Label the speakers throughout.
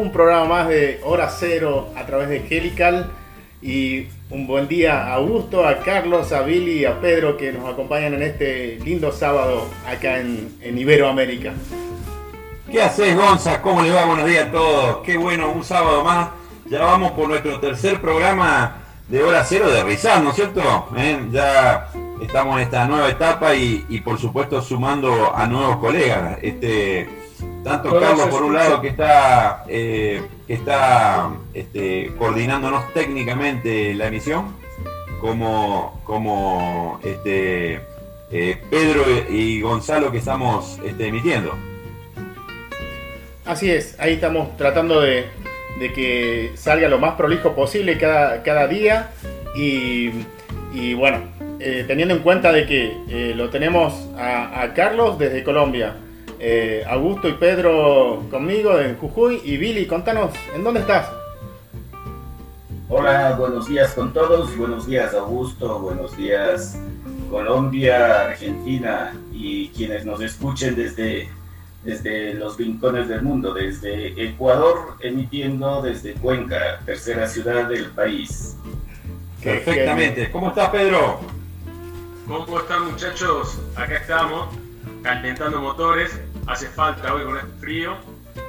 Speaker 1: un programa más de Hora Cero a través de Helical. Y un buen día a Augusto, a Carlos, a Billy y a Pedro que nos acompañan en este lindo sábado acá en, Iberoamérica.
Speaker 2: ¿Qué haces, Gonza? ¿Cómo le va? Buenos días a todos. Qué bueno, un sábado más. Ya vamos por nuestro tercer programa de Hora Cero de Rizal, ¿no es cierto? ¿Eh? Ya estamos en esta nueva etapa y, y, por supuesto sumando a nuevos colegas. Este, tanto Carlos por un lado que está, eh, que está este, coordinándonos técnicamente la emisión, como, como este, eh, Pedro y Gonzalo que estamos este, emitiendo.
Speaker 1: Así es, ahí estamos tratando de, que salga lo más prolijo posible cada, cada día y, bueno, eh, teniendo en cuenta de que lo tenemos a Carlos desde Colombia, eh, Augusto y Pedro conmigo en Jujuy. Y Billy, contanos, ¿en dónde estás?
Speaker 3: Hola, buenos días con todos. Buenos días, Augusto. Buenos días, Colombia, Argentina y quienes nos escuchen desde, desde los rincones del mundo, desde Ecuador, emitiendo desde Cuenca, tercera ciudad del país.
Speaker 2: Perfectamente. ¿Cómo estás, Pedro?
Speaker 4: ¿Cómo están, muchachos? Acá estamos, calentando motores hace falta hoy con este frío.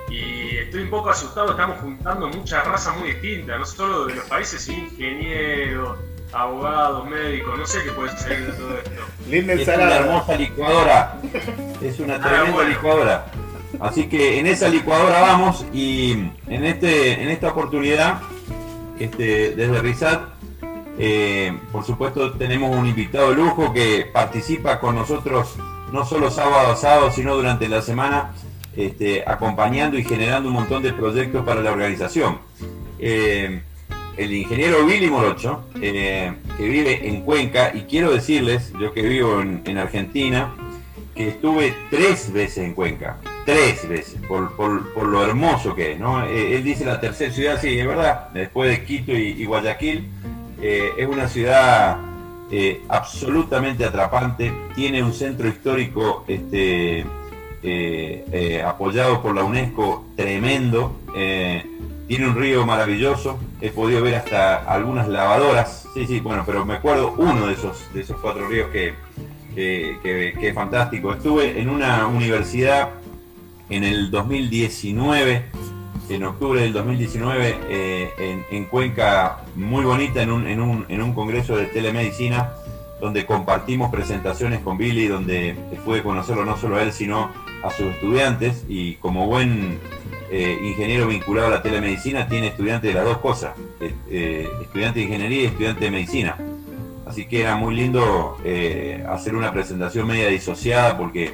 Speaker 4: Y estoy un poco asustado, estamos juntando muchas razas muy distintas, no solo de los países, ingenieros, abogados, médicos, no sé qué puede salir de todo esto.
Speaker 2: Linda es una hermosa licuadora, es una ah, tremenda licuadora. Así que en esa licuadora vamos y en, este, en esta oportunidad, este, desde Rizat, eh, por supuesto tenemos un invitado de lujo que participa con nosotros no solo sábado a sábado, sino durante la semana, este, acompañando y generando un montón de proyectos para la organización. Eh, el ingeniero Billy Morocho, eh, que vive en Cuenca, y quiero decirles, yo que vivo en, Argentina, que estuve tres veces en Cuenca, tres veces, por, lo hermoso que es, ¿no? Eh, él dice la tercera ciudad, sí, es verdad, después de Quito y, Guayaquil, es una ciudad eh, absolutamente atrapante, tiene un centro histórico este, eh, eh, apoyado por la UNESCO tremendo, tiene un río maravilloso, he podido ver hasta algunas lavadoras, sí, sí, bueno, pero me acuerdo uno de esos, de esos cuatro ríos que, que, es fantástico. Estuve en una universidad en el 2019 en octubre del 2019 eh, en, Cuenca, muy bonita, en un, congreso de telemedicina, donde compartimos presentaciones con Billy, donde pude conocerlo no solo a él, sino a sus estudiantes, y como buen eh, ingeniero vinculado a la telemedicina, tiene estudiantes de las dos cosas, eh, estudiante de ingeniería y estudiante de medicina. Así que era muy lindo hacer una presentación media disociada porque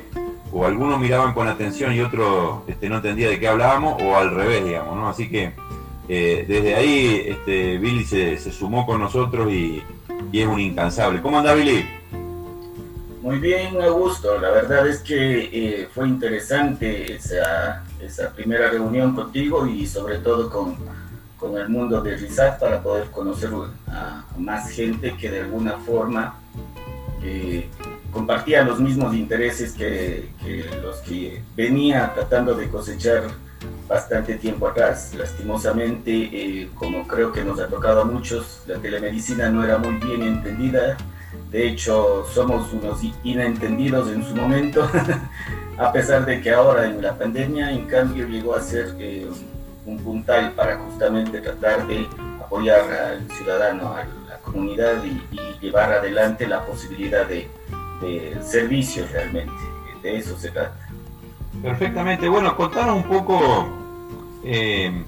Speaker 2: o algunos miraban con atención y otros este, no entendía de qué hablábamos, o al revés, digamos, ¿no? Así que eh, desde ahí este, Billy se, sumó con nosotros y, es un incansable. ¿Cómo anda Billy?
Speaker 3: Muy bien, Augusto. La verdad es que eh, fue interesante esa, esa, primera reunión contigo y sobre todo con, con el mundo de RISAT para poder conocer a, más gente que de alguna forma eh, compartía los mismos intereses que, los que venía tratando de cosechar bastante tiempo atrás. Lastimosamente, eh, como creo que nos ha tocado a muchos, la telemedicina no era muy bien entendida. De hecho, somos unos inentendidos en su momento, a pesar de que ahora en la pandemia, en cambio, llegó a ser eh, un puntal para justamente tratar de apoyar al ciudadano, a la comunidad y llevar adelante la posibilidad de de servicios realmente. De eso se trata.
Speaker 2: Perfectamente. Bueno, contanos un poco eh,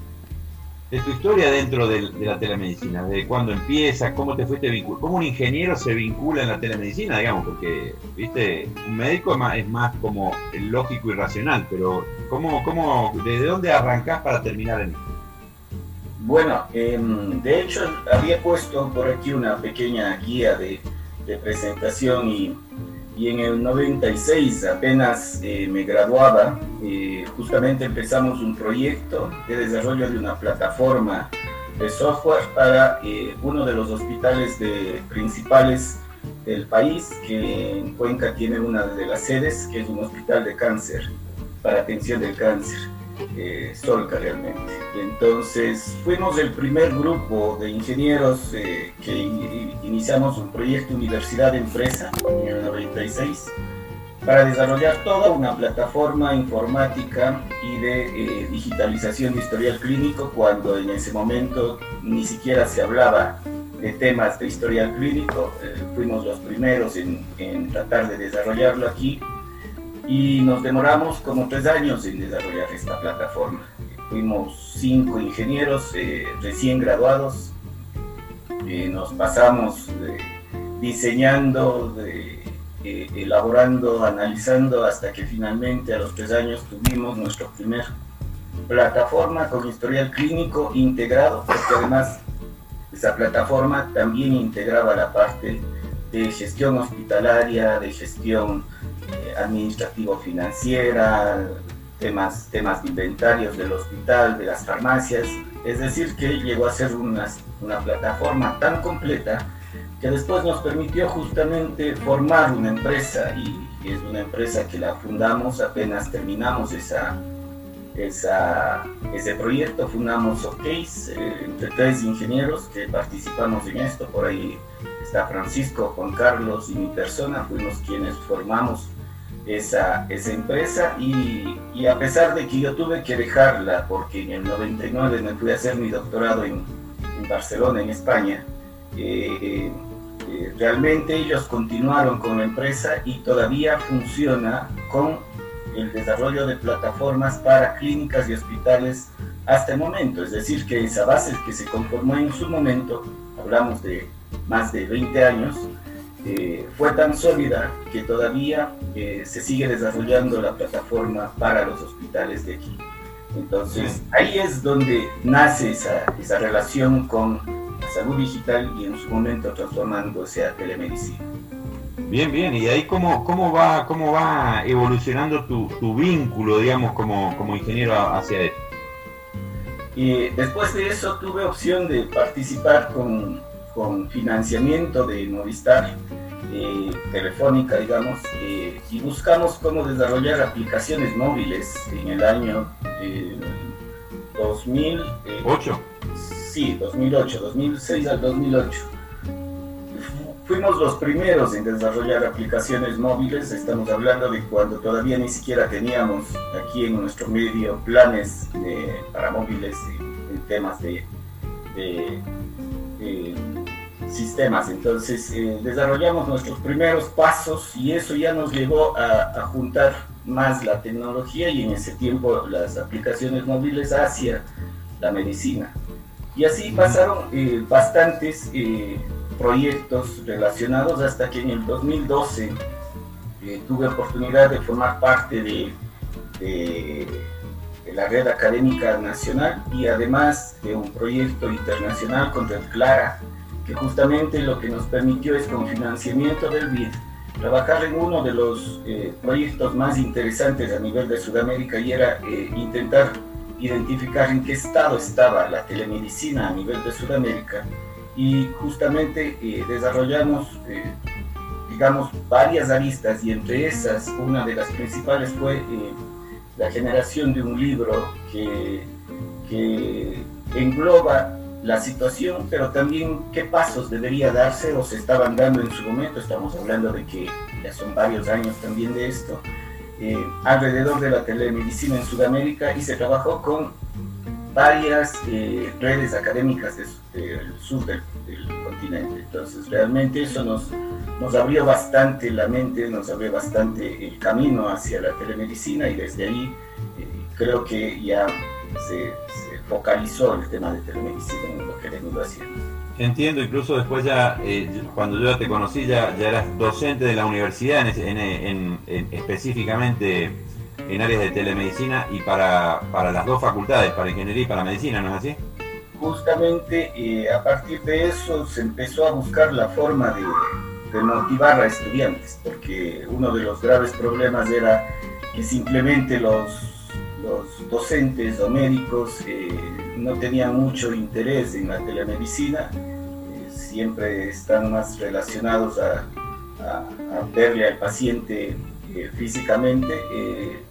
Speaker 2: de tu historia dentro de, la telemedicina, de cuándo empieza, cómo te fuiste vinculado, cómo un ingeniero se vincula en la telemedicina, digamos, porque, viste, un médico es más, es más como lógico y racional, pero ¿cómo, cómo, ¿desde dónde arrancás para terminar en esto?
Speaker 3: Bueno, em, de hecho había puesto por aquí una pequeña guía de, de presentación y y en el 96 apenas eh, me graduaba, eh, justamente empezamos un proyecto de desarrollo de una plataforma de software para eh, uno de los hospitales de, principales del país, que en Cuenca tiene una de las sedes, que es un hospital de cáncer, para atención del cáncer. Eh, Solca realmente. Entonces fuimos el primer grupo de ingenieros eh, que iniciamos un proyecto Universidad de Empresa en el 96 para desarrollar toda una plataforma informática y de eh, digitalización de historial clínico cuando en ese momento ni siquiera se hablaba de temas de historial clínico. fuimos los primeros en, en tratar de desarrollarlo aquí y nos demoramos como tres años en desarrollar esta plataforma. Fuimos cinco ingenieros eh, recién graduados, eh, nos pasamos diseñando, de, eh, elaborando, analizando, hasta que finalmente a los tres años tuvimos nuestra primer plataforma con historial clínico integrado, porque además esa plataforma también integraba la parte de gestión hospitalaria, de gestión eh, administrativo-financiera, temas, temas de inventarios del hospital, de las farmacias. Es decir, que llegó a ser una, una plataforma tan completa que después nos permitió justamente formar una empresa y, es una empresa que la fundamos apenas terminamos esa, esa, ese proyecto, fundamos OKs eh, entre tres ingenieros que participamos en esto, por ahí está Francisco, Juan Carlos y mi persona, fuimos quienes formamos esa, esa empresa y, y, a pesar de que yo tuve que dejarla porque en el 99 me fui a hacer mi doctorado en, en Barcelona, en España, eh, eh, realmente ellos continuaron con la empresa y todavía funciona con el desarrollo de plataformas para clínicas y hospitales hasta el momento. Es decir, que esa base que se conformó en su momento, hablamos de más de 20 años, eh, fue tan sólida que todavía eh, se sigue desarrollando la plataforma para los hospitales de aquí. Entonces, ahí es donde nace esa, esa relación con la salud digital y en su momento transformándose a telemedicina.
Speaker 2: Bien, bien, y ahí cómo, cómo, va, cómo va evolucionando tu, tu vínculo, digamos, como, como ingeniero hacia él.
Speaker 3: Y después de eso tuve opción de participar con con financiamiento de Movistar, eh, Telefónica, digamos, eh, y buscamos cómo desarrollar aplicaciones móviles en el año 2008. Eh, sí, 2008, 2006 al 2008. Fuimos los primeros en desarrollar aplicaciones móviles, estamos hablando de cuando todavía ni siquiera teníamos aquí en nuestro medio planes para móviles en, temas de, de sistemas. Entonces eh, desarrollamos nuestros primeros pasos y eso ya nos llevó a, juntar más la tecnología y en ese tiempo las aplicaciones móviles hacia la medicina. Y así pasaron eh, bastantes eh, proyectos relacionados hasta que en el 2012 tuve oportunidad de formar parte de, de, la red académica nacional y además de un proyecto internacional con Red Clara justamente lo que nos permitió es con financiamiento del BID trabajar en uno de los eh, proyectos más interesantes a nivel de Sudamérica y era eh, intentar identificar en qué estado estaba la telemedicina a nivel de Sudamérica. Y justamente eh, desarrollamos digamos varias aristas y entre esas una de las principales fue la generación de un libro que, que engloba la situación, pero también qué pasos debería darse o se estaban dando en su momento. Estamos hablando de que ya son varios años también de esto, eh, alrededor de la telemedicina en Sudamérica y se trabajó con varias eh, redes académicas del sur del, continente. Entonces, realmente eso nos, nos abrió bastante la mente, nos abrió bastante el camino hacia la telemedicina y desde ahí eh, creo que ya se, focalizó el tema de telemedicina en lo que venido haciendo.
Speaker 2: Entiendo, incluso después ya, eh, cuando yo te conocí, ya, ya eras docente de la universidad, en, específicamente en áreas de telemedicina y para, para, las dos facultades, para ingeniería y para medicina, ¿no es así?
Speaker 3: Justamente eh, a partir de eso se empezó a buscar la forma de, de motivar a estudiantes, porque uno de los graves problemas era que simplemente los los docentes o médicos eh, no tenían mucho interés en la telemedicina, eh, siempre están más relacionados a, verle al paciente físicamente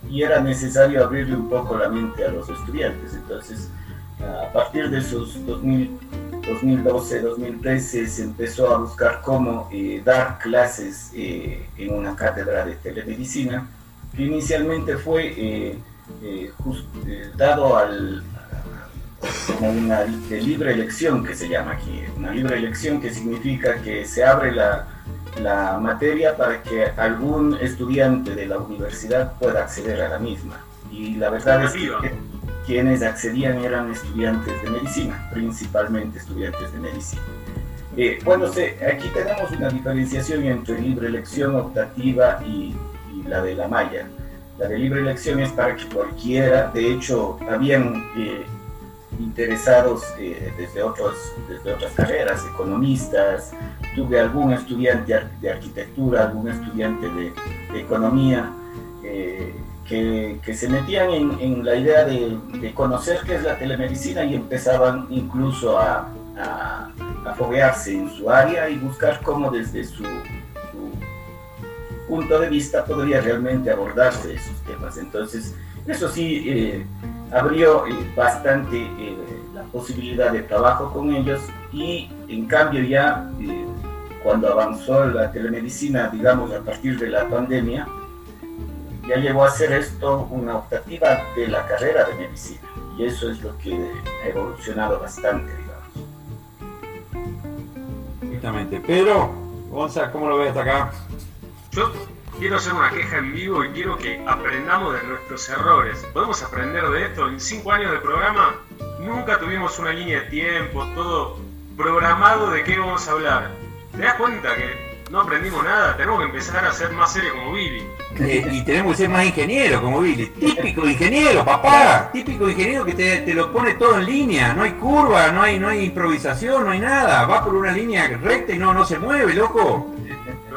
Speaker 3: y era necesario abrirle un poco la mente a los estudiantes. Entonces, a partir de esos 2012, 2013 se empezó a buscar cómo dar clases en una cátedra de telemedicina, que inicialmente fue dado al, como una de libre elección que se llama aquí, una libre elección que significa que se abre la, la materia para que algún estudiante de la universidad pueda acceder a la misma. Y la verdad es que quienes accedían eran estudiantes de medicina, principalmente estudiantes de medicina. Eh, bueno, aquí tenemos una diferenciación entre libre elección optativa y, la de la malla. La de libre elección es para que cualquiera, de hecho, habían eh, interesados eh, desde, desde otras carreras, economistas, tuve algún estudiante de arquitectura, algún estudiante de, economía, eh, que, se metían en, la idea de, conocer qué es la telemedicina y empezaban incluso a, a foguearse en su área y buscar cómo desde su, punto de vista podría realmente abordarse esos temas. Entonces, eso sí, eh, abrió eh, bastante eh, la posibilidad de trabajo con ellos y en cambio ya cuando avanzó la telemedicina, digamos a partir de la pandemia, ya llegó a ser esto una optativa de la carrera de medicina y eso es lo que ha evolucionado bastante, digamos.
Speaker 2: Exactamente. Pedro, Gonzalo, ¿cómo lo ves acá?
Speaker 4: Yo quiero hacer una queja en vivo y quiero que aprendamos de nuestros errores. Podemos aprender de esto. En cinco años de programa nunca tuvimos una línea de tiempo, todo programado de qué vamos a hablar. ¿Te das cuenta que no aprendimos nada? Tenemos que empezar a ser más serios como Billy.
Speaker 2: Eh, y tenemos que ser más ingenieros como Billy. Típico ingeniero, papá. Típico ingeniero que te, lo pone todo en línea. No hay curva, no hay, no hay improvisación, no hay nada. Va por una línea recta y no, no se mueve, loco.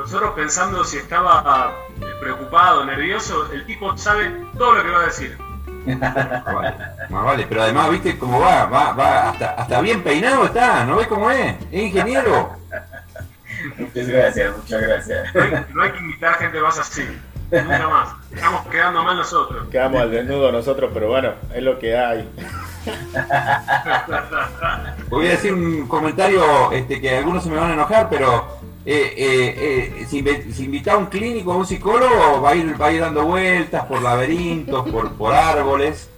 Speaker 4: Nosotros pensando si estaba eh, preocupado, nervioso, el tipo sabe todo lo que va a decir.
Speaker 2: Vale, más vale, pero además, viste cómo va, va, va, hasta, hasta bien peinado está, ¿no ves cómo es? Es ingeniero.
Speaker 3: Muchas gracias, muchas gracias.
Speaker 4: No hay, que invitar gente más así. Nunca más. Estamos quedando mal nosotros.
Speaker 1: Quedamos al desnudo nosotros, pero bueno, es lo que hay.
Speaker 2: Voy a decir un comentario este, que algunos se me van a enojar, pero eh, eh, eh, si, invita a un clínico, a un psicólogo, va a ir, va a ir dando vueltas por laberintos, por, por árboles.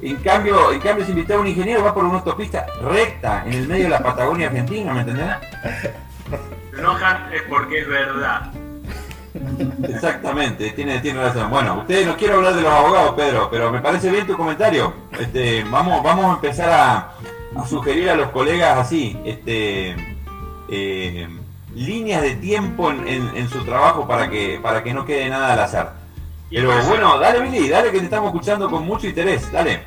Speaker 2: En cambio, en cambio, si invita a un ingeniero, va por una autopista recta en el medio de la Patagonia Argentina, ¿me entendés?
Speaker 4: Se enojan es porque es verdad.
Speaker 2: Exactamente, tiene, tiene razón. Bueno, ustedes no quiero hablar de los abogados, Pedro, pero me parece bien tu comentario. Este, vamos, vamos a empezar a, a sugerir a los colegas así, este, eh, líneas de tiempo en, su trabajo para que, para que no quede nada al azar. Pero bueno, dale Billy, dale que te estamos escuchando con mucho interés, dale.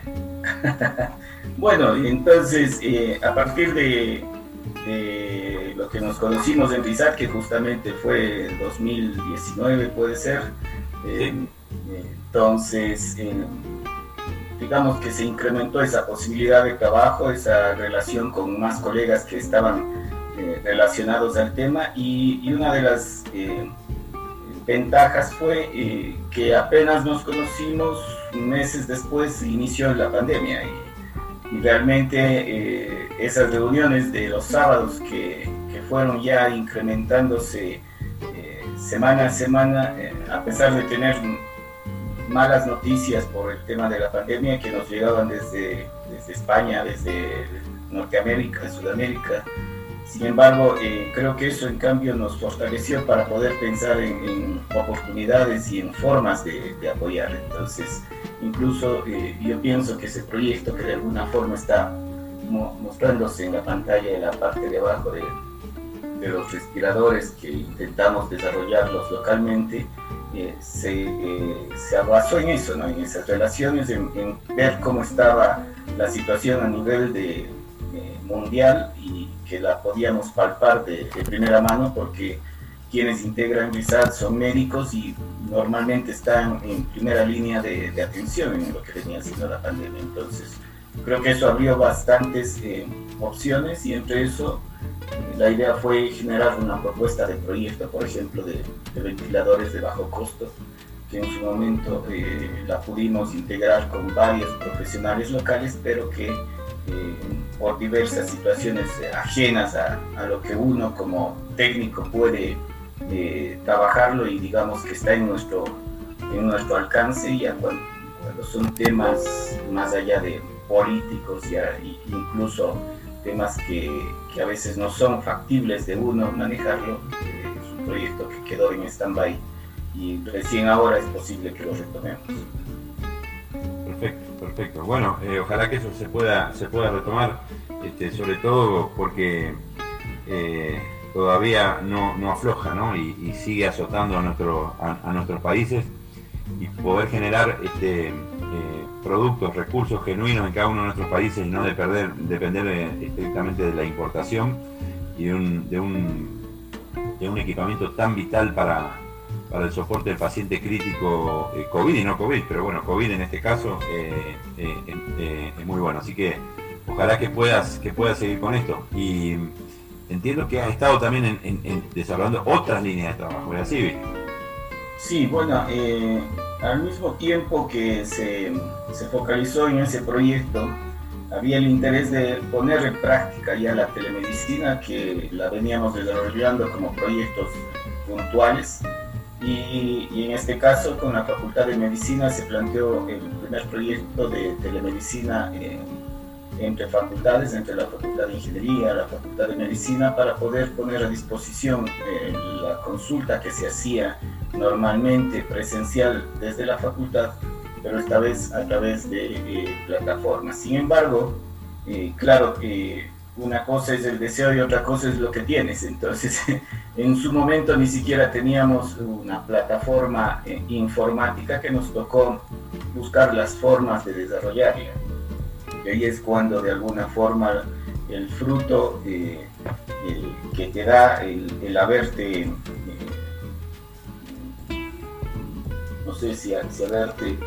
Speaker 3: bueno, entonces eh, a partir de, lo que nos conocimos en RISAT, que justamente fue 2019 puede ser, eh, entonces eh, digamos que se incrementó esa posibilidad de trabajo, esa relación con más colegas que estaban eh, relacionados al tema y, una de las eh, ventajas fue eh, que apenas nos conocimos meses después inició la pandemia y, realmente esas reuniones de los sábados que, que fueron ya incrementándose semana a semana, a pesar de tener malas noticias por el tema de la pandemia que nos llegaban desde, desde España, desde Norteamérica, Sudamérica, sin embargo, eh, creo que eso en cambio nos fortaleció para poder pensar en, oportunidades y en formas de, apoyar. Entonces, incluso eh, yo pienso que ese proyecto que de alguna forma está mostrándose en la pantalla en la parte de abajo de, los respiradores que intentamos desarrollarlos localmente, eh, se, se, basó en eso, en esas relaciones, en, ver cómo estaba la situación a nivel de, mundial y que la podíamos palpar de, primera mano porque quienes integran RISAD son médicos y normalmente están en primera línea de, atención en lo que venía siendo la pandemia. Entonces, creo que eso abrió bastantes eh, opciones y entre eso eh, la idea fue generar una propuesta de proyecto, por ejemplo, de, ventiladores de bajo costo que en su momento eh, la pudimos integrar con varios profesionales locales, pero que por diversas situaciones ajenas a, a, lo que uno como técnico puede trabajarlo y digamos que está en nuestro, en nuestro alcance, ya cuando, cuando son temas más allá de políticos y incluso temas que, que, a veces no son factibles de uno manejarlo, eh, es un proyecto que quedó en stand-by y recién ahora es posible que lo retomemos.
Speaker 2: Perfecto. Bueno, eh, ojalá que eso se pueda, se pueda retomar, este, sobre todo porque eh, todavía no, no afloja ¿no? Y, sigue azotando a, a, nuestros países y poder generar este, eh, productos, recursos genuinos en cada uno de nuestros países y no de perder, depender estrictamente de la importación y de un, de un equipamiento tan vital para, para, el soporte del paciente crítico eh, COVID y no COVID, pero bueno, COVID en este caso eh, eh, es muy bueno. Así que ojalá que puedas, que puedas seguir con esto. Y entiendo que has estado también en, desarrollando otras líneas de trabajo, ¿verdad, Civi?
Speaker 3: Sí, bueno, al mismo tiempo que se, se, focalizó en ese proyecto, había el interés de poner en práctica ya la telemedicina que la veníamos desarrollando como proyectos puntuales. Y, y, en este caso, con la Facultad de Medicina se planteó el primer proyecto de telemedicina eh, entre facultades, entre la Facultad de Ingeniería, la Facultad de Medicina, para poder poner a disposición eh, la consulta que se hacía normalmente presencial desde la facultad, pero esta vez a través de eh, plataformas. Sin embargo, eh, claro que una cosa es el deseo y otra cosa es lo que tienes. Entonces, en su momento ni siquiera teníamos una plataforma eh, informática que nos tocó buscar las formas de desarrollarla. Y ahí es cuando de alguna forma el fruto eh, que te da el, haberte eh, no sé si, si haberte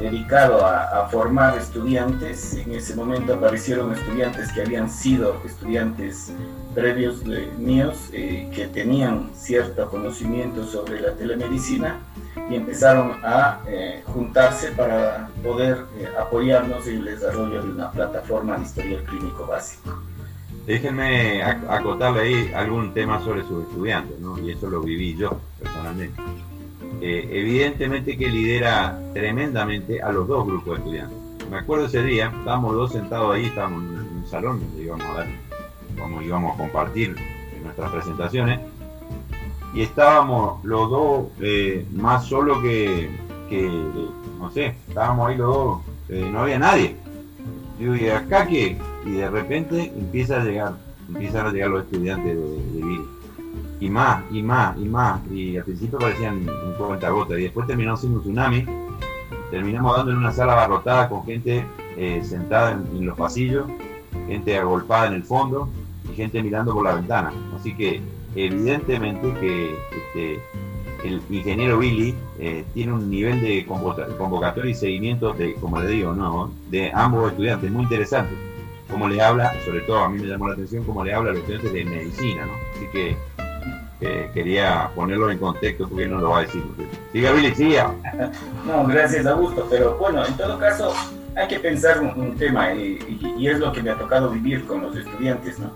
Speaker 3: dedicado a, a, formar estudiantes. En ese momento aparecieron estudiantes que habían sido estudiantes previos de, míos, eh, que tenían cierto conocimiento sobre la telemedicina y empezaron a eh, juntarse para poder eh, apoyarnos en el desarrollo de una plataforma de historial clínico básico.
Speaker 2: Déjenme acotarle ahí algún tema sobre sus estudiantes, ¿no? y eso lo viví yo personalmente eh, evidentemente que lidera tremendamente a los dos grupos de estudiantes. Me acuerdo ese día, estábamos dos sentados ahí, estábamos en un salón donde íbamos a dar, íbamos a compartir nuestras presentaciones, y estábamos los dos eh, más solos que, que, no sé, estábamos ahí los dos, eh, no había nadie. Digo, ¿y acá qué? Y de repente empieza a llegar, empiezan a llegar los estudiantes de, de y más, y más, y más. Y al principio parecían un cuenta gota. Y después terminó siendo un tsunami. Terminamos dando en una sala abarrotada con gente eh, sentada en, en, los pasillos, gente agolpada en el fondo y gente mirando por la ventana. Así que evidentemente que este, el ingeniero Billy eh, tiene un nivel de convocatoria y seguimiento de, como le digo, no, de ambos estudiantes muy interesante. Como le habla, sobre todo a mí me llamó la atención, como le habla a los estudiantes de medicina, ¿no? Así que eh, quería ponerlo en contexto porque no lo va a decir. Siga, Billy, siga.
Speaker 3: No, gracias, Augusto. Pero bueno, en todo caso, hay que pensar un, un tema y, y, y, es lo que me ha tocado vivir con los estudiantes, ¿no?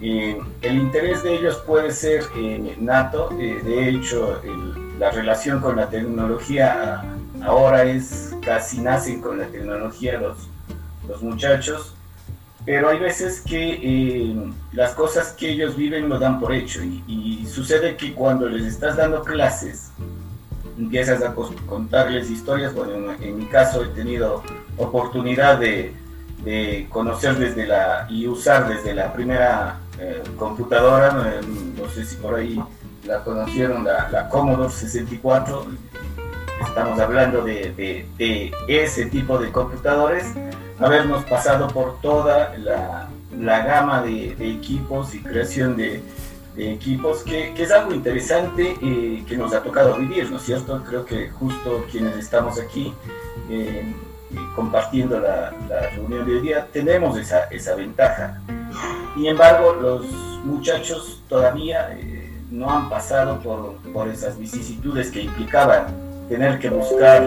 Speaker 3: El interés de ellos puede ser eh, nato, eh, de hecho, el, la relación con la tecnología ahora es casi nacen con la tecnología los, los muchachos pero hay veces que eh, las cosas que ellos viven lo dan por hecho. Y, sucede que cuando les estás dando clases empiezas a contarles historias, bueno, en, mi caso he tenido oportunidad de, de, conocer desde la y usar desde la primera eh, computadora, no, sé si por ahí la conocieron, la, Commodore 64, estamos hablando de ese tipo de computadores habernos pasado por toda la, la gama de, equipos y creación de, equipos, que, es algo interesante eh, que nos ha tocado vivir, ¿no es cierto? Creo que justo quienes estamos aquí eh, compartiendo la, la, reunión de hoy día tenemos esa, esa ventaja. Sin embargo, los muchachos todavía eh, no han pasado por, por esas vicisitudes que implicaban tener que buscar,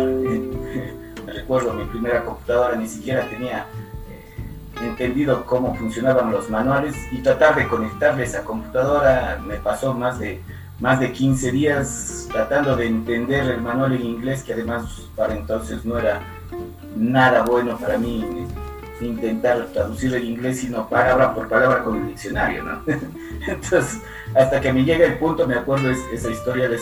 Speaker 3: recuerdo mi primera computadora ni siquiera tenía eh, entendido cómo funcionaban los manuales y tratar de conectarle esa computadora me pasó más de más de 15 días tratando de entender el manual en inglés que además para entonces no era nada bueno para mí intentar traducir el inglés sino palabra por palabra con el diccionario, ¿no? Entonces, hasta que me llega el punto, me acuerdo esa historia, les,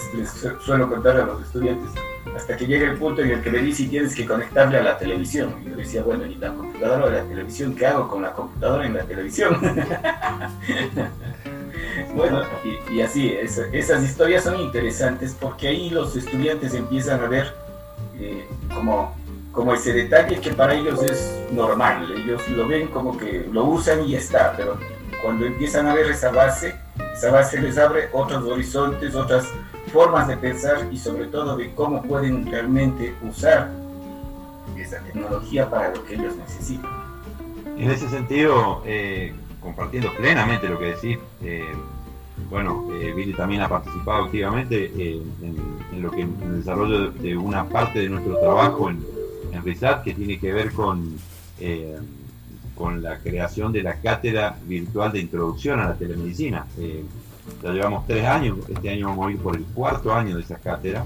Speaker 3: suelo contar a los estudiantes, hasta que llega el punto en el que me dice tienes que conectarle a la televisión. Y yo decía, bueno, ¿y la computadora o la televisión? ¿Qué hago con la computadora en la televisión? bueno, y, así, esas historias son interesantes porque ahí los estudiantes empiezan a ver eh, como como ese detalle que para ellos es normal, ellos lo ven como que lo usan y está, pero cuando empiezan a ver esa base, esa base les abre otros horizontes, otras formas de pensar y sobre todo de cómo pueden realmente usar esa tecnología para lo que ellos necesitan.
Speaker 2: En ese sentido, eh, compartiendo plenamente lo que decís, eh, bueno, eh, Billy también ha participado activamente en, lo que el desarrollo de, una parte de nuestro trabajo en, RISAT que tiene que ver con con la creación de la cátedra virtual de introducción a la telemedicina. Eh, ya llevamos tres años, este año vamos a ir por el cuarto año de esa cátedra,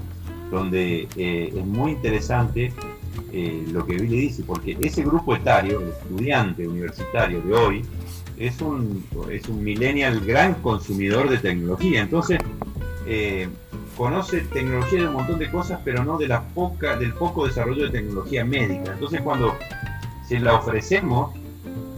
Speaker 2: donde eh, es muy interesante eh, lo que Billy dice, porque ese grupo etario, el estudiante universitario de hoy, es un, es un millennial gran consumidor de tecnología. Entonces, conoce tecnología de un montón de cosas, pero no de la poca, del poco desarrollo de tecnología médica. Entonces, cuando se la ofrecemos,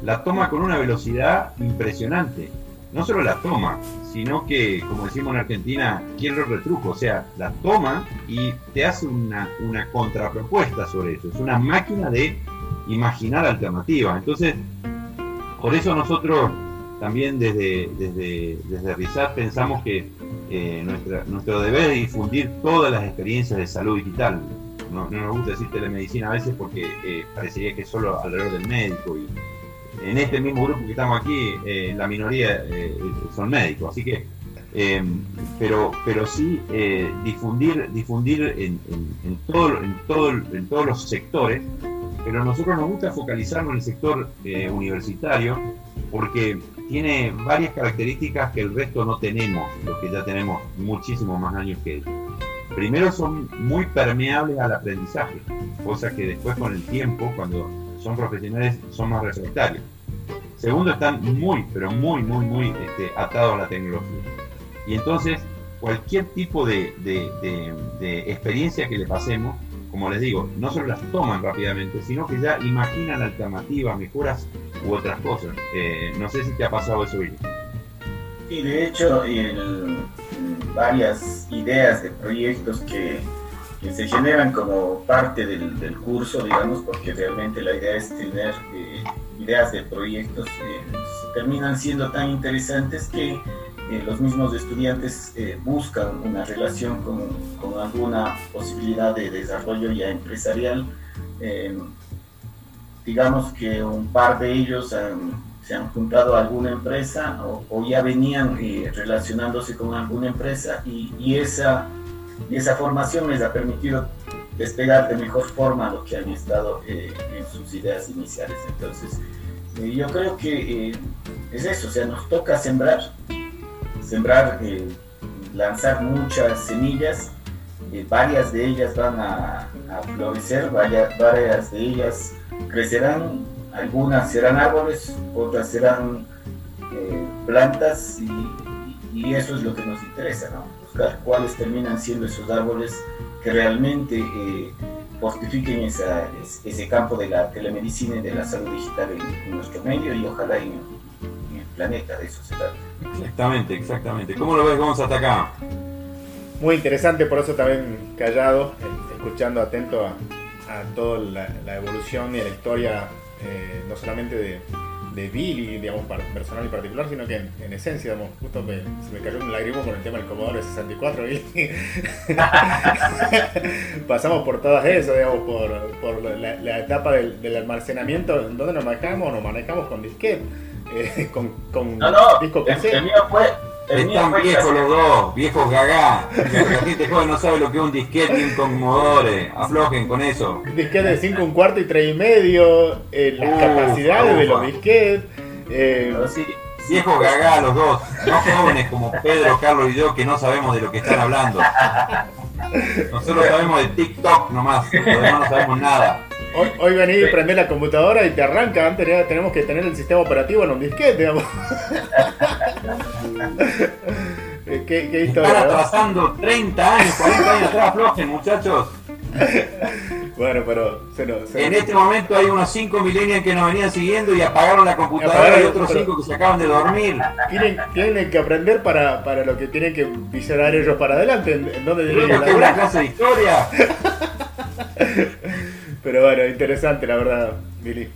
Speaker 2: la toma con una velocidad impresionante. No solo la toma, sino que, como decimos en Argentina, quiere el retruco, o sea, la toma y te hace una, una contrapropuesta sobre eso. Es una máquina de imaginar alternativas. Entonces, por eso nosotros también desde, desde, desde pensamos que eh, nuestro deber es difundir todas las experiencias de salud digital. No, nos gusta decir telemedicina a veces porque eh, parecería que solo alrededor del médico y en este mismo grupo que estamos aquí, eh, la minoría eh, son médicos, así que, pero, pero sí difundir, difundir en, todo, en, todo, en todos los sectores, pero a nosotros nos gusta focalizarnos en el sector universitario porque tiene varias características que el resto no tenemos, los que ya tenemos muchísimos más años que ellos. Primero son muy permeables al aprendizaje, cosa que después con el tiempo, cuando son profesionales, son más refractarios. Segundo, están muy, pero muy, muy, muy este, atados a la tecnología. Y entonces, cualquier tipo de, experiencia que le pasemos, como les digo, no solo las toman rápidamente, sino que ya imaginan alternativas, mejoras u otras cosas. Eh, no sé si te ha pasado eso, Billy.
Speaker 3: Y de hecho, varias ideas de proyectos que, se generan como parte del, curso, digamos, porque realmente la idea es tener eh, ideas de proyectos eh, terminan siendo tan interesantes que eh, los mismos estudiantes eh, buscan una relación con, con, alguna posibilidad de desarrollo ya empresarial. digamos que un par de ellos se han juntado a alguna empresa o, ya venían relacionándose con alguna empresa y, y esa, esa formación les ha permitido despegar de mejor forma lo que han estado en sus ideas iniciales. Entonces, yo creo que eh, es eso, o sea, nos toca sembrar, sembrar, eh, lanzar muchas semillas, eh, varias de ellas van a, florecer, varias, de ellas crecerán, algunas serán árboles, otras serán plantas y, eso es lo que nos interesa, buscar cuáles terminan siendo esos árboles que realmente fortifiquen ese campo de la telemedicina y de la salud digital en, nuestro medio y ojalá en, planeta, de eso se trata.
Speaker 2: Exactamente, exactamente. ¿Cómo lo ves, Vamos hasta acá?
Speaker 1: Muy interesante, por eso también callado, eh, escuchando atento a, toda la, evolución y la historia, eh, no solamente de, de Billy, digamos, personal y particular, sino que en, esencia, digamos, justo me, se me cayó un lágrimo con el tema del Commodore 64, Billy. Pasamos por todas eso, digamos, por, por la, etapa del, almacenamiento, donde nos manejamos, nos manejamos con disquete, eh, con, con
Speaker 3: no, no, disco el, mío fue,
Speaker 2: Están viejos los dos, viejos gagá. La gente joven no sabe lo que es un disquete ni un. Aflojen con eso.
Speaker 1: Disquete de 5, un cuarto y 3 y medio. Eh, las
Speaker 2: Uh,
Speaker 1: capacidades de los disquetes. eh,
Speaker 3: sí,
Speaker 2: Viejos gagá los dos. No jóvenes como Pedro, Carlos y yo que no sabemos de lo que están hablando. Nosotros sabemos de TikTok nomás. Los demás no sabemos nada.
Speaker 1: Hoy, hoy venís y prendés la computadora y te arranca. Antes era- tenemos que tener el sistema operativo en un disquete, digamos. Eh, ¿Qué, qué
Speaker 2: Están
Speaker 1: historia, ¿no?
Speaker 2: atrasando 30 años, 40 años atrás, aflojen muchachos.
Speaker 1: Bueno, pero se nos, se
Speaker 2: En
Speaker 1: nos-
Speaker 2: este momento hay unos 5 millennials que nos venían siguiendo y apagaron la computadora
Speaker 1: Apagaron,
Speaker 2: y otros
Speaker 1: pero-
Speaker 2: 5 que se acaban de dormir.
Speaker 1: tienen, tienen que aprender para, para lo que tienen que visionar ellos para adelante, en, en dónde
Speaker 2: ¿Creo
Speaker 1: tienen que
Speaker 2: una clase de historia?
Speaker 1: Pero bueno, interesante la verdad, Billy.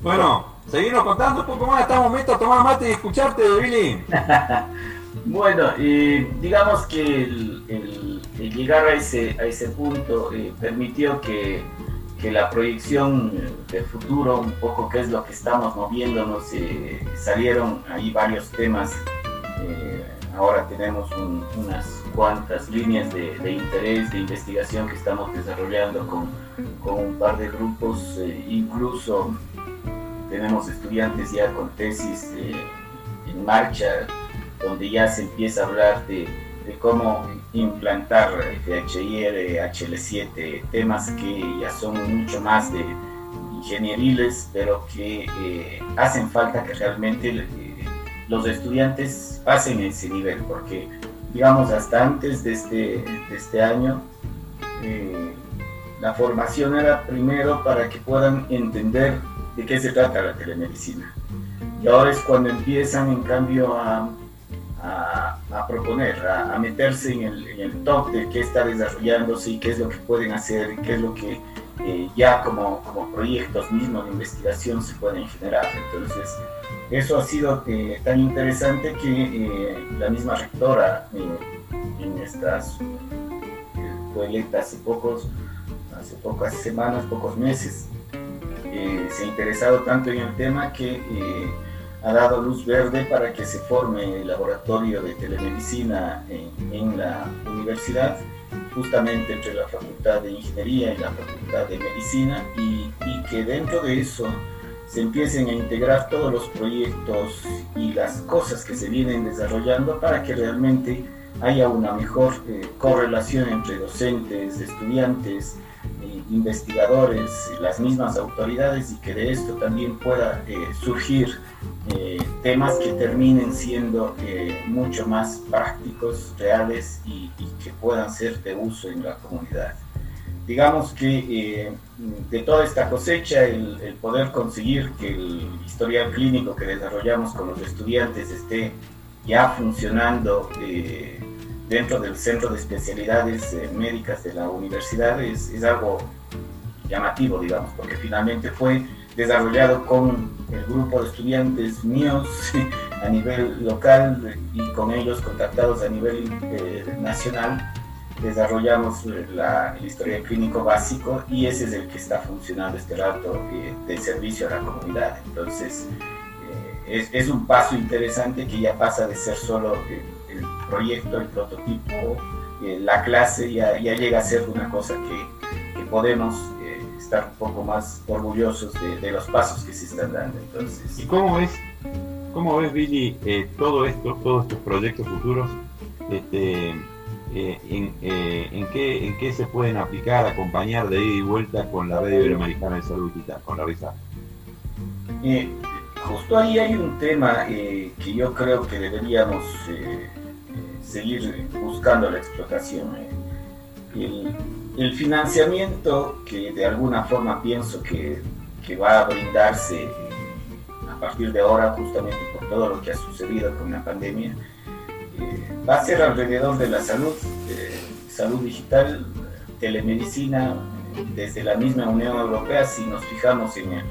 Speaker 2: Bueno, seguimos contando un poco más. Estamos metos a tomar mate y escucharte, Billy.
Speaker 3: Bueno, eh, digamos que el, el- el llegar a ese, a ese punto eh, permitió que, que la proyección del futuro, un poco qué es lo que estamos moviéndonos, eh, salieron ahí varios temas. eh, ahora tenemos un- unas cuantas líneas de, interés, de investigación que estamos desarrollando con, con un par de grupos, eh, incluso tenemos estudiantes ya con tesis eh, en marcha donde ya se empieza a hablar de, de cómo implantar DHIR, HL7, temas que ya son mucho más de ingenieriles, pero que eh, hacen falta que realmente los estudiantes pasen ese nivel, porque digamos hasta antes de este, de este año, eh, la formación era primero para que puedan entender de qué se trata la telemedicina. Y ahora es cuando empiezan en cambio a, a, proponer, a, a meterse en el, en el top de qué está desarrollándose y qué es lo que pueden hacer y qué es lo que eh, ya como, como proyectos mismos de investigación se pueden generar. Entonces, eso ha sido eh, tan interesante que eh, la misma rectora eh, en estas eh, fue electa hace pocos, hace pocas semanas, pocos meses, se ha interesado tanto en el tema que ha dado luz verde para que se forme el laboratorio de telemedicina en, en la universidad, justamente entre la Facultad de Ingeniería y la Facultad de Medicina, y, y que dentro de eso se empiecen a integrar todos los proyectos y las cosas que se vienen desarrollando para que realmente haya una mejor eh, correlación entre docentes, estudiantes, eh, investigadores, las mismas autoridades y que de esto también pueda eh, surgir temas que terminen siendo mucho más prácticos, reales y, y, que puedan ser de uso en la comunidad. Digamos que eh, de toda esta cosecha, el, poder conseguir que el historial clínico que desarrollamos con los estudiantes esté ya funcionando eh, dentro del centro de especialidades eh, médicas de la universidad es, algo llamativo, digamos, porque finalmente fue desarrollado con el grupo de estudiantes míos a nivel local y con ellos contactados a nivel nacional. Desarrollamos la, el historial clínico básico y ese es el que está funcionando este rato eh, de servicio a la comunidad. Entonces, eh, es, un paso interesante que ya pasa de ser solo el, proyecto, el prototipo, eh, la clase, ya, ya, llega a ser una cosa que, podemos eh, estar un poco más orgullosos de, los pasos que se están dando. Entonces,
Speaker 2: ¿Y cómo ves, cómo ves Billy, todo esto, todos estos proyectos futuros? Este, eh, en, eh, en, qué, se pueden aplicar, acompañar de ida y vuelta con la Red Iberoamericana de Salud Digital, con la RISA.
Speaker 3: Eh, justo ahí hay un tema que yo creo que deberíamos seguir buscando la explotación. El, el, financiamiento que de alguna forma pienso que, que va a brindarse a partir de ahora, justamente por todo lo que ha sucedido con la pandemia, eh, va a ser alrededor de la salud, eh, salud digital, telemedicina, desde la misma Unión Europea, si nos fijamos en, el,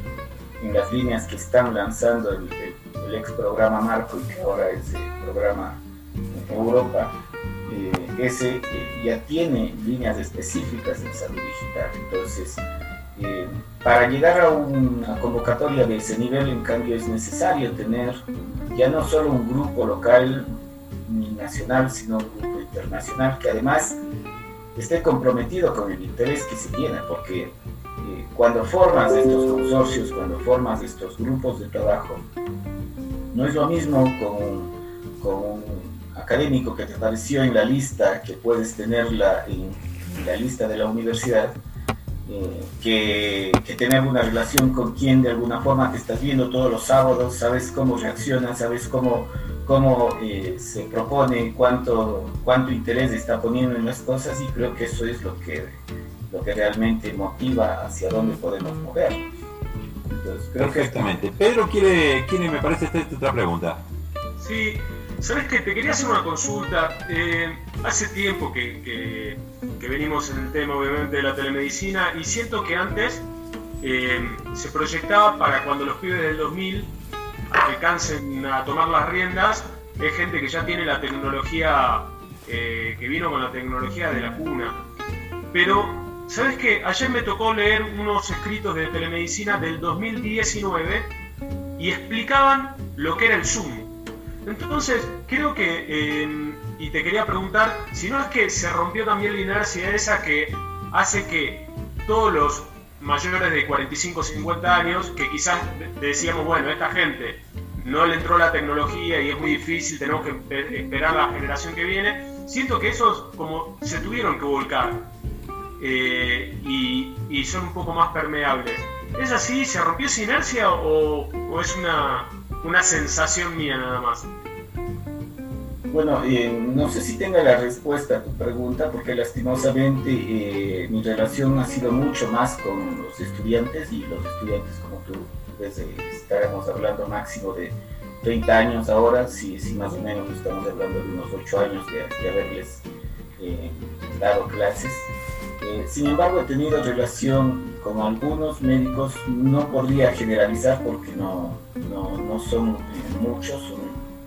Speaker 3: en las líneas que están lanzando el, el, el, ex programa Marco y que ahora es el programa Europa, eh, ese ya tiene líneas específicas en salud digital. Entonces, Eh, para llegar a una convocatoria de ese nivel, en cambio, es necesario tener ya no solo un grupo local ni nacional, sino un grupo internacional que además esté comprometido con el interés que se tiene, porque eh, cuando formas estos consorcios, cuando formas estos grupos de trabajo, no es lo mismo con, un académico que te apareció en la lista, que puedes tenerla en, la lista de la universidad, eh, que, que, tener una relación con quien de alguna forma te estás viendo todos los sábados, sabes cómo reacciona, sabes cómo, cómo eh, se propone, cuánto, cuánto interés está poniendo en las cosas y creo que eso es lo que, lo que realmente motiva hacia dónde podemos mover.
Speaker 2: Perfectamente. Pedro quiere, quiere, me parece, esta otra pregunta.
Speaker 4: Sí, sabes que te quería hacer una consulta. Eh, hace tiempo que, que, venimos en el tema, obviamente, de la telemedicina y siento que antes eh, se proyectaba para cuando los pibes del 2000 alcancen a tomar las riendas, es gente que ya tiene la tecnología, eh, que vino con la tecnología de la cuna. Pero, ¿sabes qué? Ayer me tocó leer unos escritos de telemedicina del 2019 y explicaban lo que era el Zoom. Entonces, creo que, eh, y te quería preguntar, si no es que se rompió también la inercia esa que hace que todos los mayores de 45 50 años que quizás decíamos, bueno, esta gente no le entró la tecnología y es muy difícil, tenemos que esperar la generación que viene, siento que esos como se tuvieron que volcar eh, y, son un poco más permeables. ¿Es así? ¿Se rompió esa inercia o, o es una, una sensación mía nada más?
Speaker 3: Bueno, eh, no sé si tenga la respuesta a tu pregunta, porque lastimosamente eh, mi relación ha sido mucho más con los estudiantes y los estudiantes, como tú ves, eh, estaremos hablando máximo de 30 años ahora, si, si más o menos estamos hablando de unos 8 años de, haberles dado clases. sin embargo, he tenido relación con algunos médicos, no podría generalizar porque no, no, no son muchos, son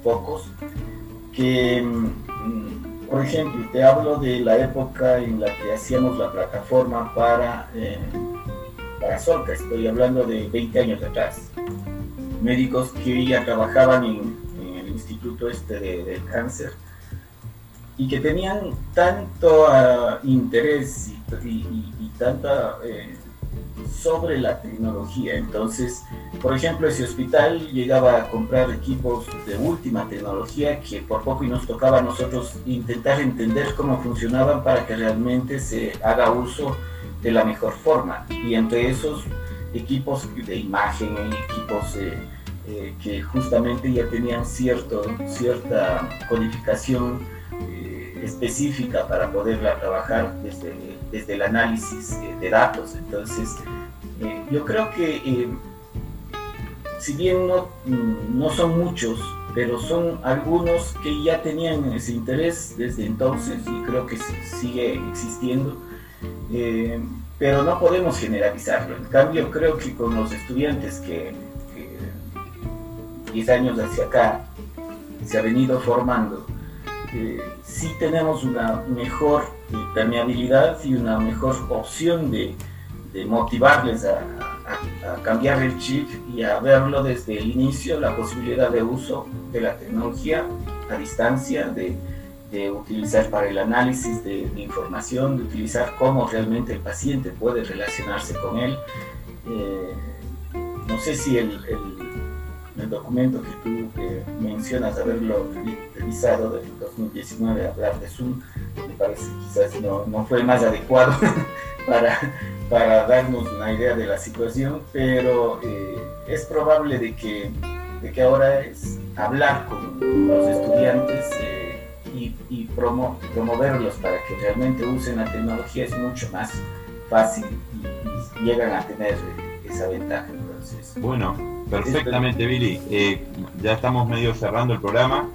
Speaker 3: pocos que, mm, por ejemplo, te hablo de la época en la que hacíamos la plataforma para, eh, para Solca, estoy hablando de 20 años atrás. Médicos que ya trabajaban en, el Instituto este del Cáncer y que tenían tanto ah, interés y, y, tanta eh, sobre la tecnología. Entonces, por ejemplo, ese hospital llegaba a comprar equipos de última tecnología que por poco y nos tocaba a nosotros intentar entender cómo funcionaban para que realmente se haga uso de la mejor forma. Y entre esos equipos de imagen, equipos eh, eh, que justamente ya tenían cierto, cierta codificación eh, específica para poderla trabajar desde, desde el análisis de datos. Entonces, eh, yo creo que eh, si bien no, mm, no son muchos, pero son algunos que ya tenían ese interés desde entonces y creo que sigue existiendo, eh, pero no podemos generalizarlo. En cambio, creo que con los estudiantes que, 10 años hacia acá se ha venido formando, sí tenemos una mejor permeabilidad y una mejor opción de, de motivarles a, cambiar el chip y a verlo desde el inicio, la posibilidad de uso de la tecnología a distancia, de, utilizar para el análisis de, información, de utilizar cómo realmente el paciente puede relacionarse con él. Eh, no sé si el, el, documento que tú mencionas haberlo revisado del 2019, hablar de Zoom, me parece quizás no, no fue el más adecuado para, para darnos una idea de la situación, pero eh, es probable de que, de que ahora es hablar con los estudiantes eh, y, promoverlos para que realmente usen la tecnología es mucho más fácil y, llegan a tener esa ventaja. Entonces,
Speaker 2: bueno, perfectamente Billy. Eh, ya estamos medio cerrando el programa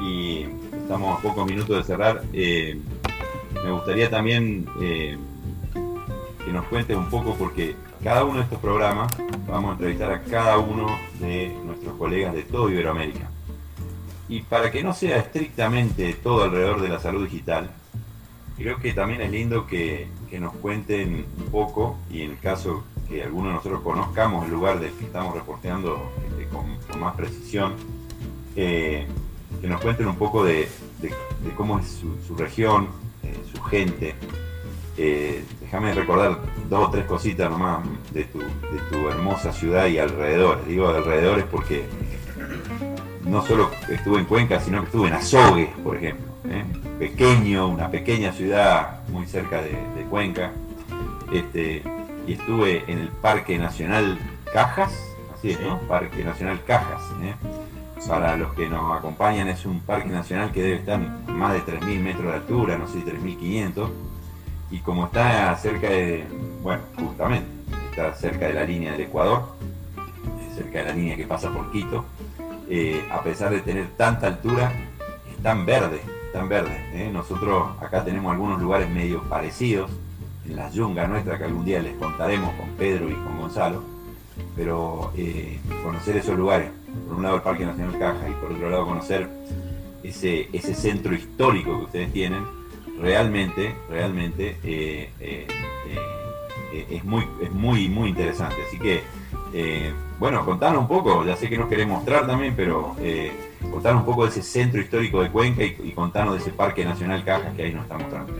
Speaker 2: y estamos a pocos minutos de cerrar. me gustaría también que nos cuentes un poco, porque cada uno de estos programas vamos a entrevistar a cada uno de nuestros colegas de todo Iberoamérica. Y para que no sea estrictamente todo alrededor de la salud digital, creo que también es lindo que, nos cuenten un poco, y en el caso que algunos de nosotros conozcamos el lugar del que estamos reporteando este, con, más precisión, que nos cuenten un poco de, cómo es su, región, su gente. déjame recordar dos o tres cositas nomás de tu, hermosa ciudad y alrededores. Digo alrededores porque no solo estuve en Cuenca, sino que estuve en Azogue, por ejemplo. ¿eh? Pequeño, una pequeña ciudad muy cerca de, Cuenca. Este, y estuve en el Parque Nacional Cajas, así es, ¿no? Parque Nacional Cajas. ¿eh? Para los que nos acompañan, es un parque nacional que debe estar más de 3.000 metros de altura, no sé, 3.500. Y como está cerca de, bueno, justamente, está cerca de la línea del Ecuador, cerca de la línea que pasa por Quito, eh, a pesar de tener tanta altura, es tan verde, tan verde. ¿eh? Nosotros acá tenemos algunos lugares medio parecidos, en la yunga nuestra, que algún día les contaremos con Pedro y con Gonzalo, pero eh, conocer esos lugares, por un lado el Parque Nacional Caja y por otro lado conocer ese, ese centro histórico que ustedes tienen, realmente, realmente es, muy, es muy, muy interesante. Así que eh, bueno, contanos un poco, ya sé que nos querés mostrar también, pero eh, contanos un poco de ese centro histórico de Cuenca y, contanos de ese Parque Nacional Cajas que ahí nos está mostrando.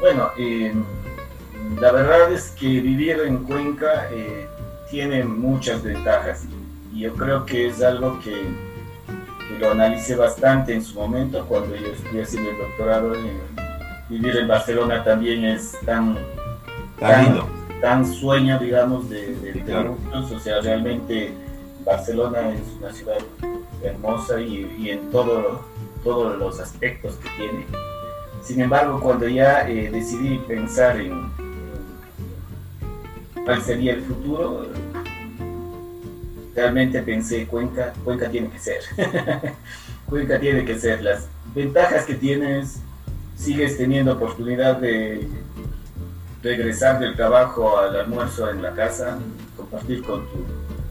Speaker 3: Bueno, eh, la verdad es que vivir en Cuenca eh, tiene muchas ventajas y yo creo que es algo que, lo analicé bastante en su momento cuando yo estuve haciendo el doctorado. vivir en Barcelona también es tan,
Speaker 2: tan
Speaker 3: tan sueño, digamos, de, muchos. O sea, realmente Barcelona es una ciudad hermosa y, en todo, todos los aspectos que tiene. Sin embargo, cuando ya eh, decidí pensar en, cuál sería el futuro, realmente pensé Cuenca, Cuenca tiene que ser. Cuenca tiene que ser. Las ventajas que tienes, sigues teniendo oportunidad de regresar del trabajo al almuerzo en la casa, compartir con tu,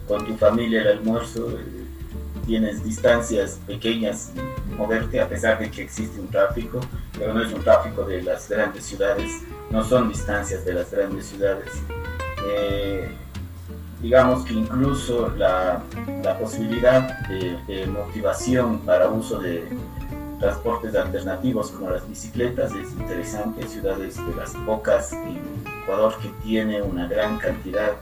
Speaker 3: con tu familia el almuerzo, eh, tienes distancias pequeñas, moverte a pesar de que existe un tráfico, pero no es un tráfico de las grandes ciudades, no son distancias de las grandes ciudades. Eh, digamos que incluso la, la posibilidad de motivación para uso de, transportes alternativos como las bicicletas es interesante, ciudades de las pocas en Ecuador que tiene una gran cantidad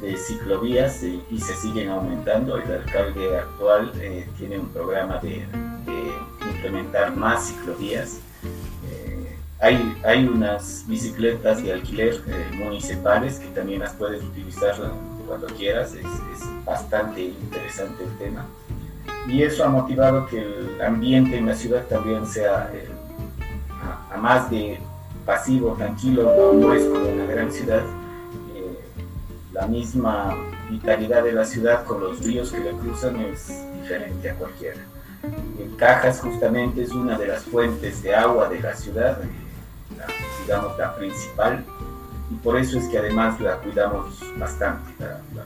Speaker 3: de ciclovías eh, y se siguen aumentando. El alcalde actual eh, tiene un programa de, implementar más ciclovías. Eh, hay, hay unas bicicletas de alquiler municipales que también las puedes utilizar cuando quieras, es, es bastante interesante el tema y eso ha motivado que el ambiente en la ciudad también sea, eh, a, más de pasivo, tranquilo, no, es como una gran ciudad, eh, la misma vitalidad de la ciudad con los ríos que la cruzan es diferente a cualquiera. Cajas justamente es una de las fuentes de agua de la ciudad, eh, digamos la principal, y por eso es que además la cuidamos bastante.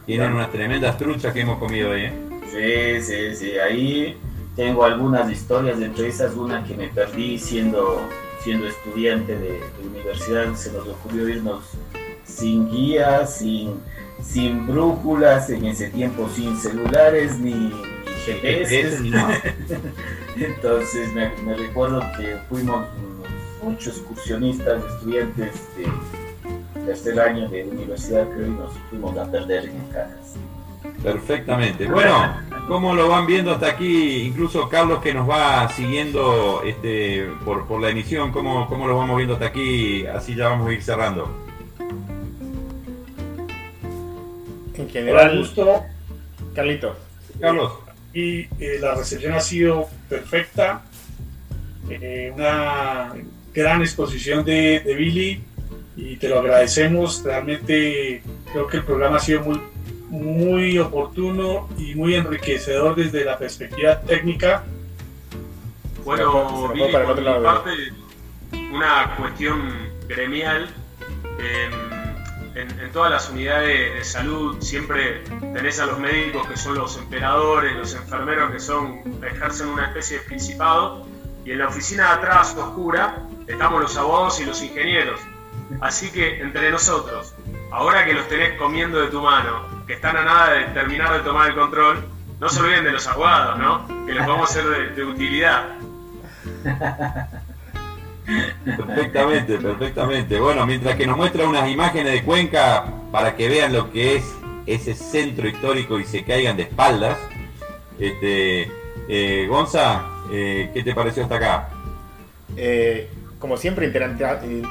Speaker 2: Tienen unas tremendas truchas que hemos comido hoy, ¿eh?
Speaker 3: Sí, sí, sí. Ahí tengo algunas historias, entre esas una que me perdí siendo, siendo estudiante de, universidad. Se nos ocurrió irnos sin guías, sin, sin brújulas, en ese tiempo sin celulares ni, GPS. Entonces me, recuerdo que fuimos muchos excursionistas, estudiantes de tercer año de universidad, creo, y nos fuimos a perder en cajas.
Speaker 2: Perfectamente. Bueno, como lo van viendo hasta aquí, incluso Carlos que nos va siguiendo este, por, por la emisión, ¿cómo, ¿cómo lo vamos viendo hasta aquí? Así ya vamos a ir cerrando.
Speaker 1: En general, gusto. Carlitos.
Speaker 5: Carlos. Y eh, la recepción ha sido perfecta. Eh, una gran exposición de, de Billy y te lo agradecemos. Realmente creo que el programa ha sido muy muy oportuno y muy enriquecedor desde la perspectiva técnica.
Speaker 4: Bueno, Billy, por mi parte, una cuestión gremial. En, todas las unidades de salud siempre tenés a los médicos que son los emperadores, los enfermeros que son ejercen una especie de principado y en la oficina de atrás oscura estamos los abogados y los ingenieros. Así que entre nosotros, ahora que los tenés comiendo de tu mano, que están a nada de terminar de tomar el control, no se olviden de los aguados, ¿no? Que les vamos a ser de, utilidad.
Speaker 2: Perfectamente, perfectamente. Bueno, mientras que nos muestra unas imágenes de Cuenca para que vean lo que es ese centro histórico y se caigan de espaldas. Este, eh, Gonza, eh, ¿qué te pareció hasta acá?
Speaker 1: Eh, como siempre,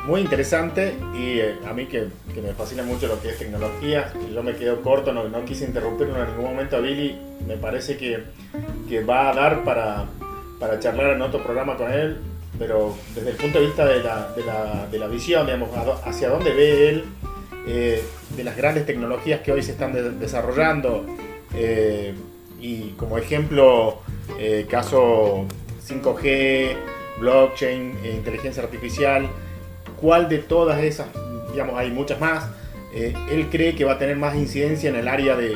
Speaker 1: muy interesante y eh, a mí que, me fascina mucho lo que es tecnología, yo me quedo corto, no, quise interrumpirlo en ningún momento a Billy, me parece que, que va a dar para, para, charlar en otro programa con él, pero desde el punto de vista de la, de la, de la visión, digamos, hacia dónde ve él, eh, de las grandes tecnologías que hoy se están desarrollando, eh, y como ejemplo, caso 5G, blockchain, eh, inteligencia artificial, cuál de todas esas, digamos, hay muchas más, eh, él cree que va a tener más incidencia en el área de,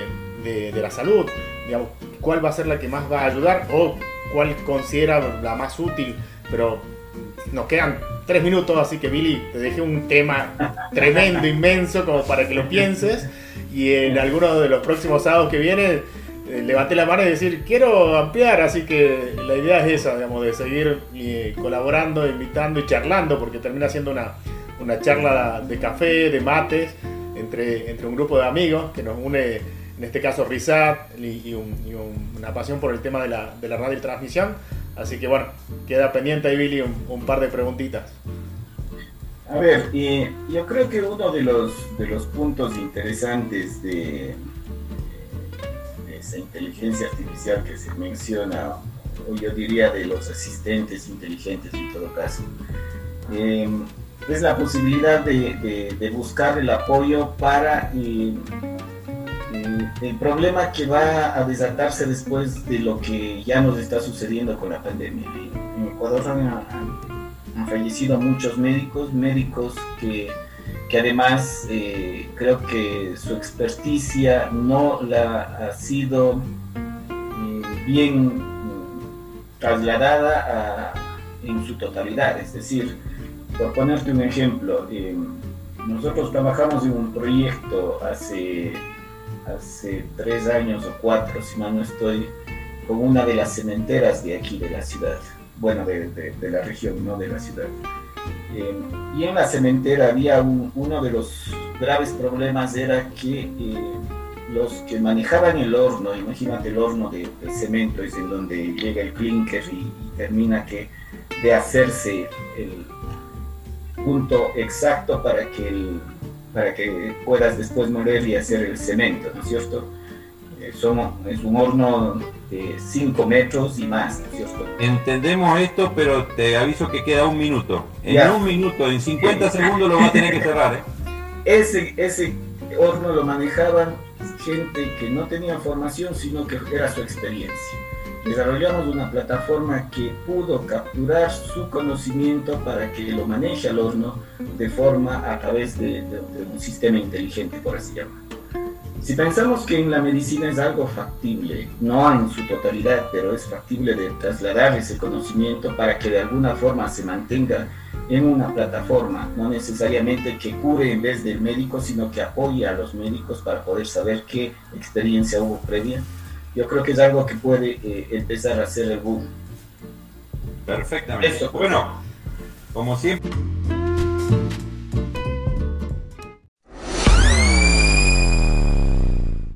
Speaker 1: la salud, digamos, cuál va a ser la que más va a ayudar o cuál considera la más útil, pero nos quedan tres minutos, así que Billy, te dejé un tema tremendo, inmenso, como para que lo pienses, y en alguno de los próximos sábados que vienen eh, levanté la mano y decir, quiero ampliar, así que la idea es esa, digamos, de seguir eh, colaborando, invitando y charlando, porque termina siendo una, una charla de café, de mates, entre, entre un grupo de amigos que nos une, en este caso Rizat, y, una pasión por el tema de la, de la radio y transmisión. Así que bueno, queda pendiente ahí, Billy, un, par de preguntitas.
Speaker 3: A ver, yo creo que uno de los, de los puntos interesantes de, esa inteligencia artificial que se menciona, o yo diría de los asistentes inteligentes en todo caso, em, es la posibilidad de, buscar el apoyo para eh, eh, el problema que va a desatarse después de lo que ya nos está sucediendo con la pandemia. En Ecuador han fallecido muchos médicos, médicos que que además eh, creo que su experticia no la ha sido eh, bien mm, trasladada en su totalidad. Es decir, por ponerte un ejemplo, eh, nosotros trabajamos en un proyecto hace, hace tres años o cuatro, si mal no estoy, con una de las cementeras de aquí de la ciudad, bueno, de, de la región, no de la ciudad. Eh, y en la cementera había uno de los graves problemas era que eh, los que manejaban el horno, imagínate el horno de, cemento, es en donde llega el clinker y, termina que de hacerse el punto exacto para que, para que puedas después moler y hacer el cemento, ¿no es cierto? Es un horno de 5 metros y más, cierto?
Speaker 2: Entendemos esto, pero te aviso que queda un minuto. En un minuto, en 50 segundos lo va a tener que cerrar. ¿eh?
Speaker 3: Ese, ese horno lo manejaban gente que no tenía formación, sino que era su experiencia. Desarrollamos una plataforma que pudo capturar su conocimiento para que lo maneje al horno de forma a través de, de un sistema inteligente, por así llamarlo. Si pensamos que en la medicina es algo factible, no en su totalidad, pero es factible de trasladar ese conocimiento para que de alguna forma se mantenga en una plataforma, no necesariamente que cure en vez del médico, sino que apoye a los médicos para poder saber qué experiencia hubo previa, yo creo que es algo que puede eh, empezar a hacer el boom.
Speaker 2: Perfectamente. Eso, bueno, como siempre.